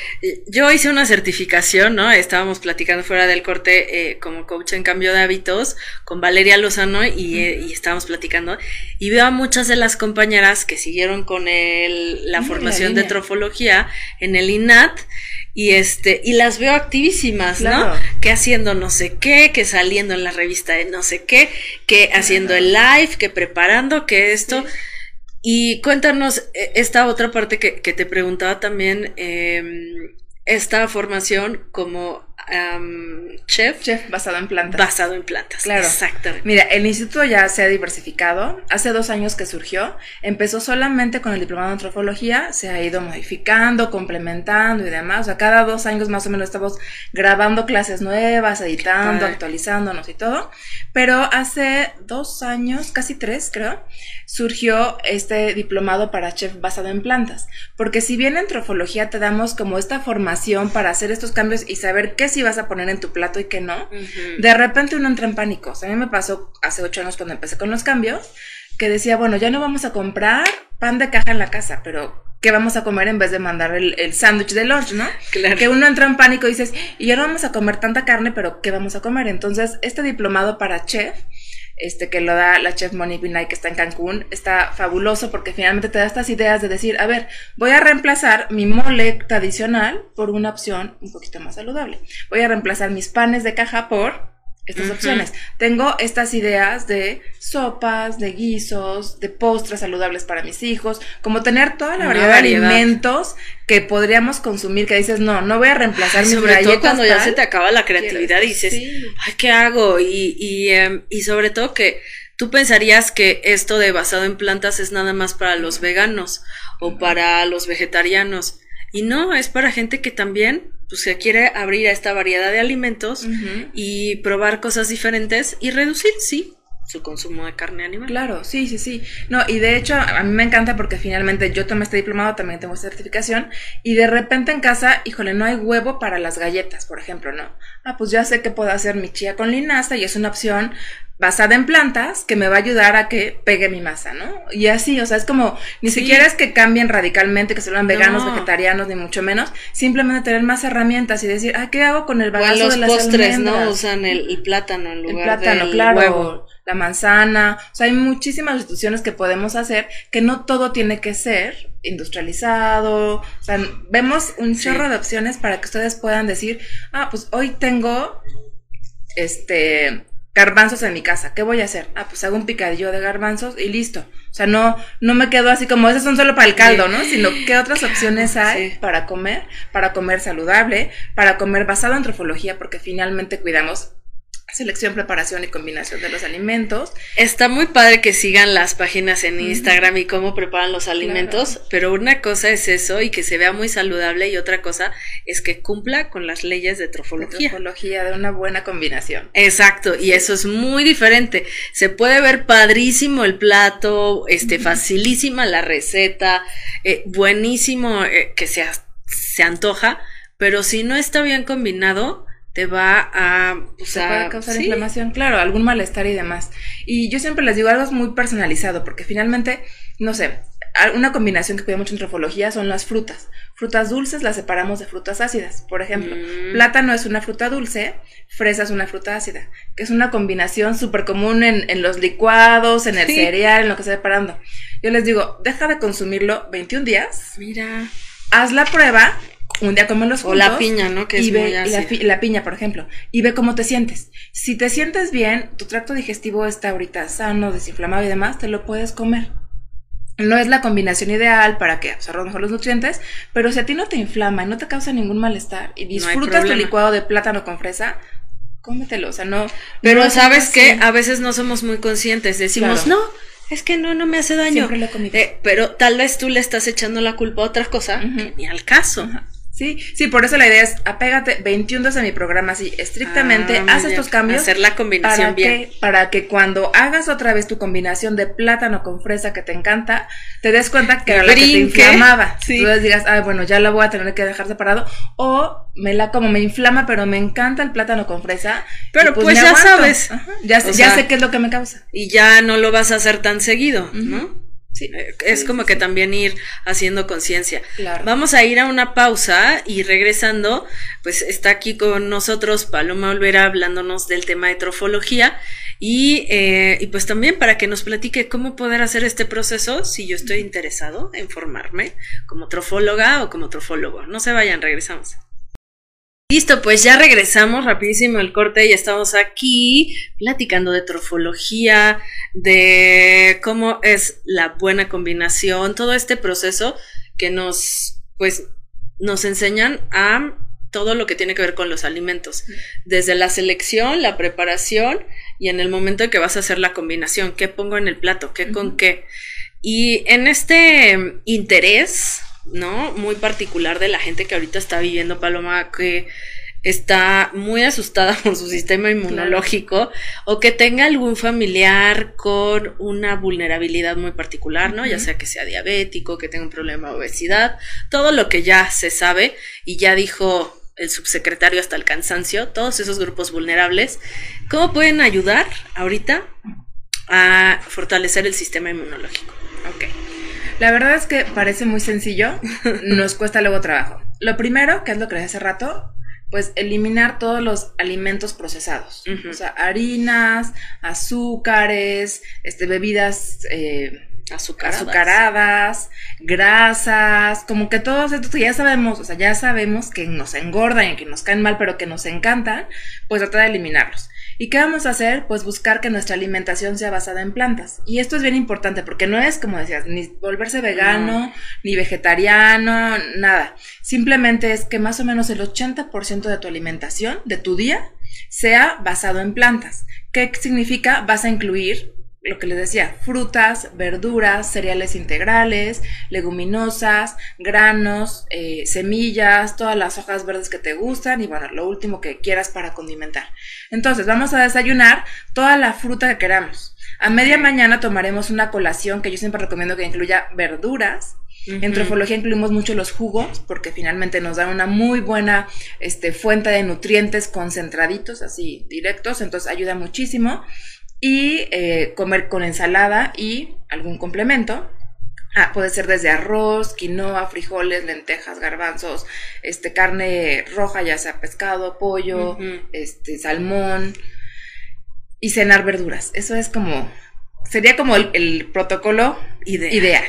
yo hice una certificación, ¿no? Estábamos platicando fuera del corte eh, como coach en cambio de hábitos con Valeria Lozano y, eh, y, estábamos platicando. Y veo a muchas de las compañeras que siguieron con el, la formación de trofología en el INAT y este y las veo activísimas, ¿no? Que haciendo no sé qué, que saliendo en la revista de no sé qué, que haciendo el live, que preparando, que esto. Y cuéntanos eh, esta otra parte que, que te preguntaba también, eh, esta formación como chef. Chef basado en plantas. Basado en plantas. Claro. Exactamente. Mira, el instituto ya se ha diversificado. Hace dos años que surgió. Empezó solamente con el diplomado de antrofología. Se ha ido modificando, complementando y demás. O sea, cada dos años más o menos estamos grabando clases nuevas, editando, actualizándonos y todo. Pero hace dos años, casi tres creo, surgió este diplomado para chef basado en plantas. Porque si bien en trofología te damos como esta formación para hacer estos cambios y saber qué sí vas a poner en tu plato y qué no, de repente uno entra en pánico. a mí me pasó hace ocho años cuando empecé con los cambios, que decía, bueno, ya no vamos a comprar pan de caja en la casa, pero ¿qué vamos a comer en vez de mandar el, el sándwich de lunch, no? Claro. Que uno entra en pánico y dices, y ya no vamos a comer tanta carne, pero ¿qué vamos a comer? Entonces, este diplomado para chef este, que lo da la chef Monique Binay, que está en Cancún, está fabuloso porque finalmente te da estas ideas de decir, a ver, voy a reemplazar mi mole tradicional por una opción un poquito más saludable. Voy a reemplazar mis panes de caja por estas opciones. Tengo estas ideas de sopas, de guisos, de postres saludables para mis hijos, como tener toda la variedad, de alimentos que podríamos consumir, que dices, no, no voy a reemplazar mis sobre todo cuando ya se te acaba la creatividad y dices, ay, ¿qué hago? Y, y, em, y sobre todo que tú pensarías que esto de basado en plantas es nada más para los veganos o para los vegetarianos. Y no, es para gente que también pues, se quiere abrir a esta variedad de alimentos y probar cosas diferentes y reducir, sí, su consumo de carne animal. Claro, sí, sí, sí. No, y de hecho a mí me encanta porque finalmente yo tomé este diplomado, también tengo certificación, y de repente en casa, híjole, no hay huevo para las galletas, por ejemplo, ¿no? Ah, pues ya sé que puedo hacer mi chía con linaza y es una opción basada en plantas que me va a ayudar a que pegue mi masa, ¿no? Y así, o sea, es como, ni siquiera es que cambien radicalmente, que se vuelvan veganos, vegetarianos, ni mucho menos, simplemente tener más herramientas y decir, ah, ¿qué hago con el bagazo de las postres, ¿no? Usan el, plátano en lugar el plátano, claro, huevo. la manzana, o sea, hay muchísimas instituciones que podemos hacer que no todo tiene que ser industrializado, o sea, vemos un chorro de opciones para que ustedes puedan decir, ah, pues hoy tengo este garbanzos en mi casa. ¿Qué voy a hacer? Ah, pues hago un picadillo de garbanzos y listo. O sea, no, no me quedo así como esos son solo para el caldo, ¿no? Sino qué otras opciones hay para comer, para comer saludable, para comer basado en trofología, porque finalmente cuidamos selección, preparación y combinación de los alimentos. Está muy padre que sigan las páginas en Instagram y cómo preparan los alimentos, pero una cosa es eso y que se vea muy saludable y otra cosa es que cumpla con las leyes de trofología. De trofología, de una buena combinación. Exacto, y eso es muy diferente. Se puede ver padrísimo el plato, este, facilísima la receta, eh, buenísimo eh, que se, se antoja, pero si no está bien combinado, te va a, puede causar inflamación, claro, algún malestar y demás. Y yo siempre les digo algo es muy personalizado, porque finalmente, no sé, una combinación que cuida mucho en trofología son las frutas. Frutas dulces las separamos de frutas ácidas. Por ejemplo, mm. plátano es una fruta dulce, fresa es una fruta ácida, que es una combinación súper común en, los licuados, en el cereal, en lo que se separando. Yo les digo, deja de consumirlo 21 días. Mira. Haz la prueba un día los juntos. O la piña, ¿no? Que y ve, la, piña, por ejemplo. Y ve cómo te sientes. Si te sientes bien, tu tracto digestivo está ahorita sano, desinflamado y demás, te lo puedes comer. No es la combinación ideal para que absorba mejor los nutrientes, pero si a ti no te inflama y no te causa ningún malestar y disfrutas tu licuado de plátano con fresa, cómetelo, o sea, no. Pero sabes que a veces no somos muy conscientes, decimos, no, es que no, no me hace daño. Siempre lo eh, pero tal vez tú le estás echando la culpa a otra cosa ni al caso. Sí, sí, por eso la idea es apégate 21 días a mi programa así estrictamente, ah, haz estos cambios. Hacer la combinación para bien. Que, para que cuando hagas otra vez tu combinación de plátano con fresa que te encanta, te des cuenta que era la que te inflamaba. Sí. Tú digas, ay, bueno, ya la voy a tener que dejar separado. O me la como me inflama, pero me encanta el plátano con fresa. Pero pues, pues ya sabes. ya, ya sé qué es lo que me causa. Y ya no lo vas a hacer tan seguido, ¿no? Eh, es como que también ir haciendo conciencia. Vamos a ir a una pausa y regresando, pues está aquí con nosotros Paloma Olvera hablándonos del tema de trofología y, eh, y pues también para que nos platique cómo poder hacer este proceso si yo estoy interesado en formarme como trofóloga o como trofólogo. No se vayan, regresamos. Listo, pues ya regresamos rapidísimo el corte y estamos aquí platicando de trofología, de cómo es la buena combinación, todo este proceso que nos, pues, nos enseñan a todo lo que tiene que ver con los alimentos, desde la selección, la preparación y en el momento en que vas a hacer la combinación, qué pongo en el plato, qué con qué. Y en este interés ¿no? Muy particular de la gente que ahorita está viviendo Paloma, que está muy asustada por su sistema inmunológico o que tenga algún familiar con una vulnerabilidad muy particular, ¿no? Ya sea que sea diabético, que tenga un problema de obesidad, todo lo que ya se sabe y ya dijo el subsecretario hasta el cansancio, todos esos grupos vulnerables, ¿cómo pueden ayudar ahorita a fortalecer el sistema inmunológico? Ok. La verdad es que parece muy sencillo, nos cuesta luego trabajo. Lo primero, que es lo que les hace rato, pues eliminar todos los alimentos procesados, o sea, harinas, azúcares, este, bebidas eh, azucaradas. azucaradas. grasas, como que todos estos que ya sabemos, o sea, ya sabemos que nos engordan y que nos caen mal, pero que nos encantan, pues trata de eliminarlos. ¿Y qué vamos a hacer? Pues buscar que nuestra alimentación sea basada en plantas. Y esto es bien importante porque no es, como decías, ni volverse vegano, ni vegetariano, nada. Simplemente es que más o menos el 80% de tu alimentación, de tu día, sea basado en plantas. ¿Qué significa? Vas a incluir lo que les decía, frutas, verduras, cereales integrales, leguminosas, granos, eh, semillas, todas las hojas verdes que te gustan y bueno, lo último que quieras para condimentar. Entonces, vamos a desayunar toda la fruta que queramos. A media mañana tomaremos una colación que yo siempre recomiendo que incluya verduras. En trofología incluimos mucho los jugos porque finalmente nos dan una muy buena este, fuente de nutrientes concentraditos, así directos, entonces ayuda muchísimo y eh, comer con ensalada y algún complemento. Ah, puede ser desde arroz, quinoa, frijoles, lentejas, garbanzos, este, carne roja, ya sea pescado, pollo, este, salmón, y cenar verduras. Eso es como, sería como el, protocolo ideal.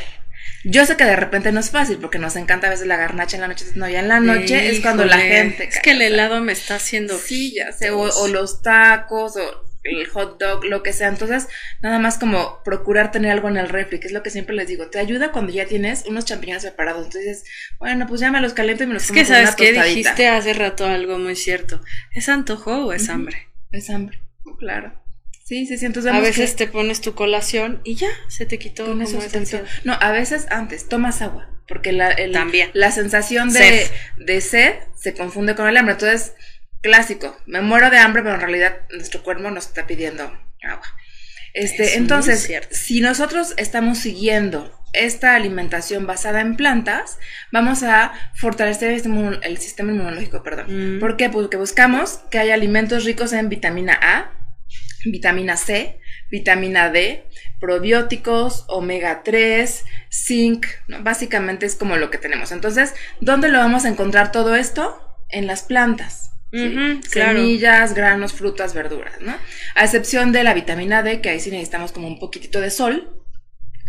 Yo sé que de repente no es fácil porque nos encanta a veces la garnacha en la noche, no, ya en la noche es cuando la gente... Es que el helado me está haciendo... Sí, ya sé, o los tacos, o el hot dog, lo que sea. Entonces, nada más como procurar tener algo en el refri, que es lo que siempre les digo. Te ayuda cuando ya tienes unos champiñones preparados. Entonces, bueno, pues ya me los caliento y me los Es que sabes que dijiste hace rato algo muy cierto. ¿Es antojo o es hambre? Es hambre, claro. Sí, sí, sí. Entonces, a veces te pones tu colación y ya se te quitó con eso No, a veces antes tomas agua, porque la, También. la sensación de de sed se confunde con el hambre. Entonces, clásico, me muero de hambre, pero en realidad nuestro cuerpo nos está pidiendo agua. Este, entonces, si nosotros estamos siguiendo esta alimentación basada en plantas, vamos a fortalecer el, sistema inmunológico, perdón. Mm. ¿Por qué? Porque buscamos que haya alimentos ricos en vitamina A, vitamina C, vitamina D, probióticos, omega 3, zinc, básicamente es como lo que tenemos. Entonces, ¿dónde lo vamos a encontrar todo esto? En las plantas. Semillas, granos, frutas, verduras, ¿no? A excepción de la vitamina D, que ahí sí necesitamos como un poquitito de sol,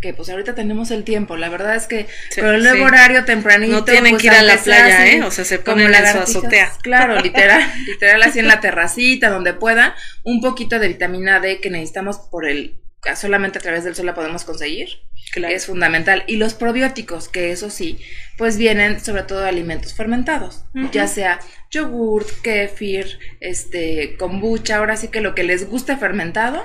que pues ahorita tenemos el tiempo. La verdad es que con el nuevo horario tempranito. No tienen pues, que ir a la playa, ¿eh? O sea, se ponen en su azotea. Claro, literal, literal así en la terracita, donde pueda. Un poquito de vitamina D que necesitamos por el solamente a través del sol la podemos conseguir, que es fundamental. Y los probióticos, que eso sí, pues vienen sobre todo de alimentos fermentados, ya sea yogurt, kefir, este, kombucha, ahora sí que lo que les guste fermentado,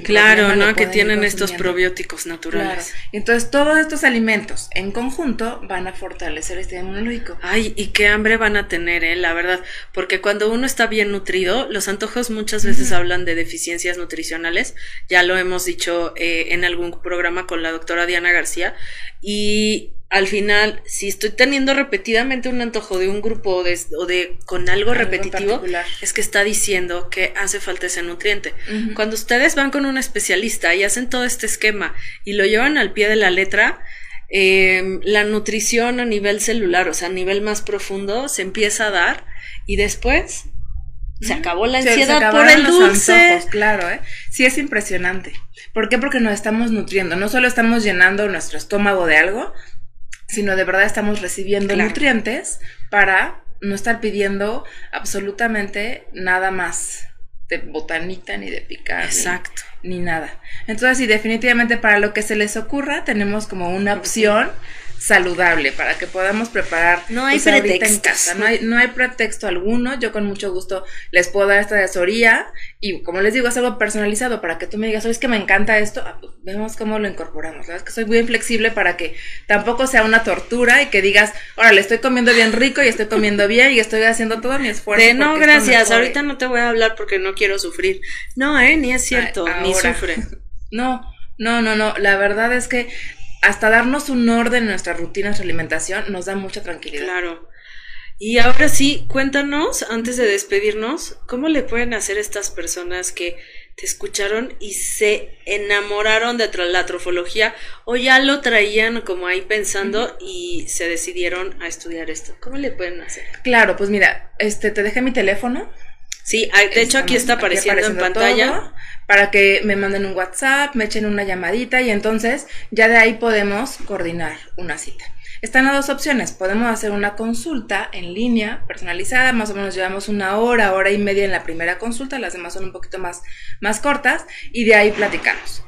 claro, ¿no? Que tienen estos probióticos naturales. Entonces, todos estos alimentos en conjunto van a fortalecer el sistema inmunológico. Ay, y qué hambre van a tener, ¿eh? La verdad. Porque cuando uno está bien nutrido, los antojos muchas veces hablan de deficiencias nutricionales. Ya lo hemos dicho eh, en algún programa con la doctora Diana García. Y al final, si estoy teniendo repetidamente un antojo de un grupo de, o de con algo, repetitivo, es que está diciendo que hace falta ese nutriente. Cuando ustedes van con un especialista y hacen todo este esquema y lo llevan al pie de la letra, em, la nutrición a nivel celular, o sea, a nivel más profundo, se empieza a dar y después se acabó la ansiedad por el dulce. claro, ¿eh? Sí, es impresionante. ¿Por qué? Porque nos estamos nutriendo. No solo estamos llenando nuestro estómago de algo, sino de verdad estamos recibiendo nutrientes para no estar pidiendo absolutamente nada más de botanita ni de picar. Exacto. Ni, nada. Entonces, sí, definitivamente para lo que se les ocurra, tenemos como una opción saludable para que podamos preparar no hay pues, pretexto en casa. No hay, no hay pretexto alguno. Yo con mucho gusto les puedo dar esta asesoría y como les digo, es algo personalizado para que tú me digas, es que me encanta esto? Ah, pues, vemos cómo lo incorporamos. La verdad es que soy muy flexible para que tampoco sea una tortura y que digas, ahora le estoy comiendo bien rico y estoy comiendo bien y estoy haciendo todo mi esfuerzo. De no, gracias, ahorita no te voy a hablar porque no quiero sufrir. No, eh, ni es cierto, ni sufre. No, no, no, no. La verdad es que hasta darnos un orden en nuestra rutina de alimentación nos da mucha tranquilidad. Claro. Y ahora sí, cuéntanos, antes de despedirnos, ¿cómo le pueden hacer estas personas que te escucharon y se enamoraron de la trofología o ya lo traían como ahí pensando y se decidieron a estudiar esto? ¿Cómo le pueden hacer? Claro, pues mira, este te dejé mi teléfono. Sí, de hecho aquí está apareciendo, en pantalla. para que me manden un WhatsApp, me echen una llamadita y entonces ya de ahí podemos coordinar una cita. Están las dos opciones. Podemos hacer una consulta en línea personalizada, más o menos llevamos una hora, hora y media en la primera consulta, las demás son un poquito más, más cortas y de ahí platicamos.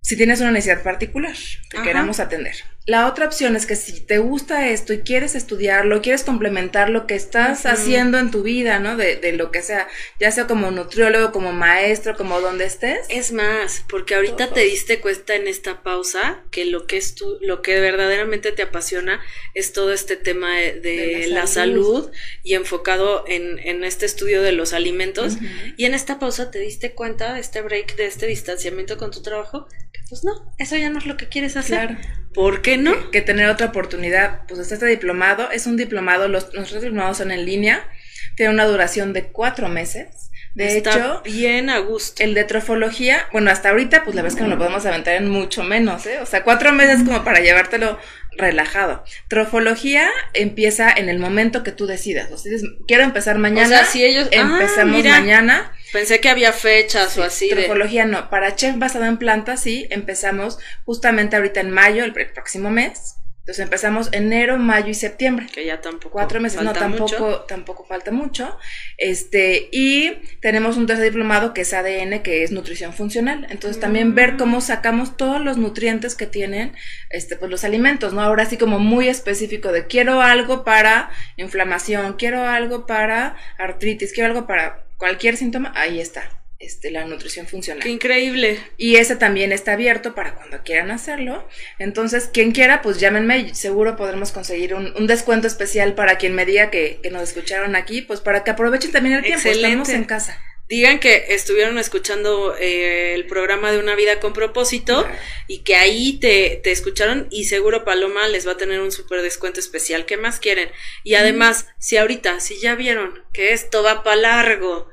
Si tienes una necesidad particular que queramos atender. La otra opción es que si te gusta esto y quieres estudiarlo, quieres complementar lo que estás haciendo en tu vida, ¿no? De, de, lo que sea, ya sea como nutriólogo, como maestro, como donde estés. Es más, porque ahorita te diste cuenta en esta pausa que lo que es tu, lo que verdaderamente te apasiona es todo este tema de, la, salud. y enfocado en, en, este estudio de los alimentos. Y en esta pausa te diste cuenta, de este break, de este distanciamiento con tu trabajo, pues no, eso ya no es lo que quieres hacer. Claro. ¿Por qué no? Que, tener otra oportunidad. Pues está este diplomado, es un diplomado, los, nuestros diplomados son en línea, tiene una duración de cuatro meses. De hecho, bien a gusto. El de trofología, bueno, hasta ahorita, pues la verdad es que no lo podemos aventar en mucho menos, ¿eh? O sea, cuatro meses como para llevártelo relajado. Trofología empieza en el momento que tú decidas. O sea, quiero empezar mañana. O sea, si ellos. Ah, empezamos mañana. Pensé que había fechas o así. Trofología no. Para chef basado en plantas, sí, empezamos justamente ahorita en mayo, el próximo mes. Entonces empezamos enero, mayo y septiembre. Que ya tampoco. Cuatro meses, no, tampoco, tampoco falta mucho. Este, y tenemos un tercer diplomado que es ADN, que es nutrición funcional. Entonces también ver mm. cómo sacamos todos los nutrientes que tienen, este, pues los alimentos, ¿no? Ahora sí como muy específico de quiero algo para inflamación, quiero algo para artritis, quiero algo para cualquier síntoma, ahí está este, la nutrición funcional. ¡Qué increíble! Y ese también está abierto para cuando quieran hacerlo. Entonces, quien quiera, pues llámenme, seguro podremos conseguir un, descuento especial para quien me diga que, nos escucharon aquí, pues para que aprovechen también el tiempo, estamos en casa. Digan que estuvieron escuchando eh, el programa de Una Vida con Propósito y que ahí te, te, escucharon y seguro Paloma les va a tener un súper descuento especial. ¿Qué más quieren? Y además, si ahorita, si ya vieron que esto va para largo,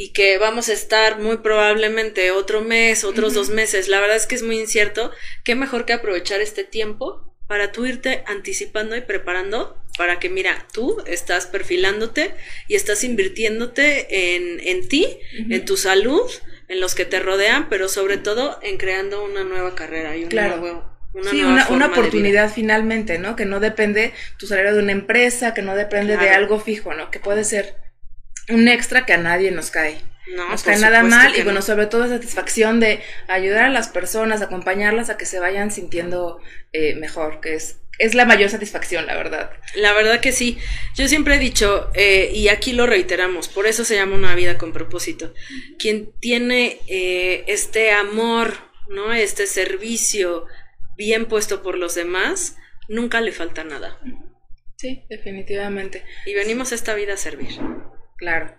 y que vamos a estar muy probablemente otro mes, otros dos meses. La verdad es que es muy incierto. Qué mejor que aprovechar este tiempo para tú irte anticipando y preparando para que, mira, tú estás perfilándote y estás invirtiéndote en, en ti, en tu salud, en los que te rodean, pero sobre todo en creando una nueva carrera y un nuevo una sí, una, una, oportunidad finalmente, ¿no? Que no depende tu salario de una empresa, que no depende de algo fijo, ¿no? Que puede ser un extra que a nadie nos cae. No, nos cae nada mal y bueno, sobre todo satisfacción de ayudar a las personas, acompañarlas a que se vayan sintiendo eh, mejor, que es, es la mayor satisfacción, la verdad. La verdad que sí. Yo siempre he dicho, eh, y aquí lo reiteramos, por eso se llama una vida con propósito. Quien tiene eh, este amor, ¿no? Este servicio bien puesto por los demás, nunca le falta nada. Sí, definitivamente. Y venimos a esta vida a servir. Claro.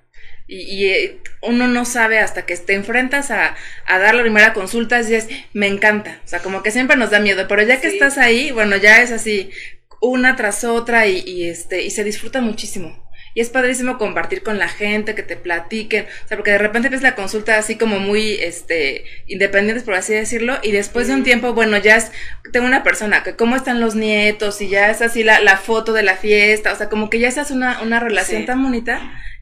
Y, eh, uno no sabe hasta que te enfrentas a, dar la primera consulta y dices, me encanta. O sea, como que siempre nos da miedo, pero ya que estás ahí, bueno, ya es así, una tras otra y, este, y se disfruta muchísimo. Y es padrísimo compartir con la gente, que te platiquen, o sea, porque de repente ves la consulta así como muy, este, independientes, por así decirlo, y después de un tiempo, bueno, ya es, tengo una persona que cómo están los nietos, y ya es así la, la foto de la fiesta, o sea, como que ya se hace una, una relación tan bonita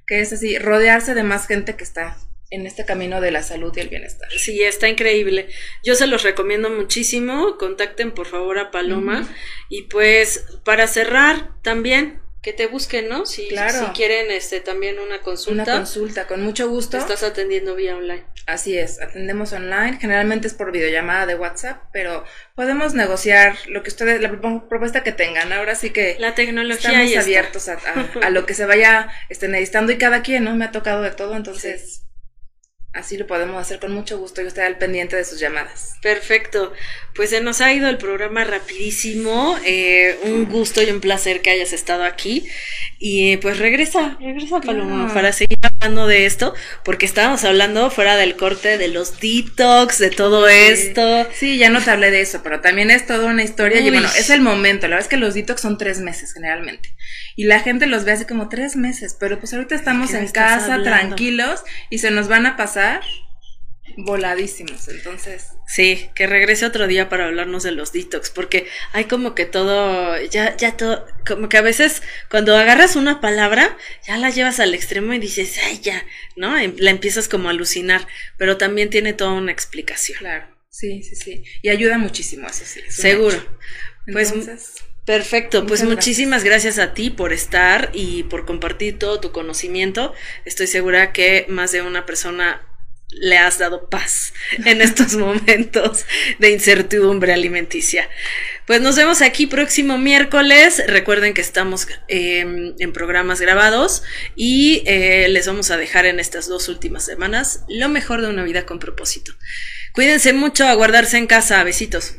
que es así, rodearse de más gente que está en este camino de la salud y el bienestar. Sí, está increíble. Yo se los recomiendo muchísimo. Contacten por favor a Paloma. Y pues para cerrar también, que te busquen, ¿no? Si, si quieren este también una consulta. Una consulta, con mucho gusto. Estás atendiendo vía online. Así es, atendemos online. Generalmente es por videollamada de WhatsApp, pero podemos negociar lo que ustedes, la propuesta que tengan. Ahora sí que la tecnología estamos abiertos a, lo que se vaya este, necesitando y cada quien, ¿no? Me ha tocado de todo, entonces así lo podemos hacer con mucho gusto y estar al pendiente de sus llamadas. Perfecto. Pues se nos ha ido el programa rapidísimo. Eh, un gusto y un placer que hayas estado aquí. Y pues regresa, regresa Paloma para seguir hablando de esto, porque estábamos hablando fuera del corte de los detox, de todo esto. Sí, ya no te hablé de eso, pero también es toda una historia. Y bueno, es el momento. La verdad es que los detox son tres meses generalmente. Y la gente los ve así como tres meses, pero pues ahorita estamos en casa, tranquilos, y se nos van a pasar voladísimos, entonces. Sí, que regrese otro día para hablarnos de los detox, porque hay como que todo, ya, ya todo, como que a veces cuando agarras una palabra, ya la llevas al extremo y dices, ay, ya, ¿no? Em, la empiezas como a alucinar, pero también tiene toda una explicación. Claro, sí, sí, sí. Y ayuda muchísimo eso, sí. Seguro. Pues Perfecto, pues muchísimas gracias. a ti por estar y por compartir todo tu conocimiento. Estoy segura que más de una persona le has dado paz en estos momentos de incertidumbre alimenticia. Pues nos vemos aquí próximo miércoles. Recuerden que estamos em, en programas grabados y eh, les vamos a dejar en estas dos últimas semanas lo mejor de una vida con propósito. Cuídense mucho, a guardarse en casa. Besitos.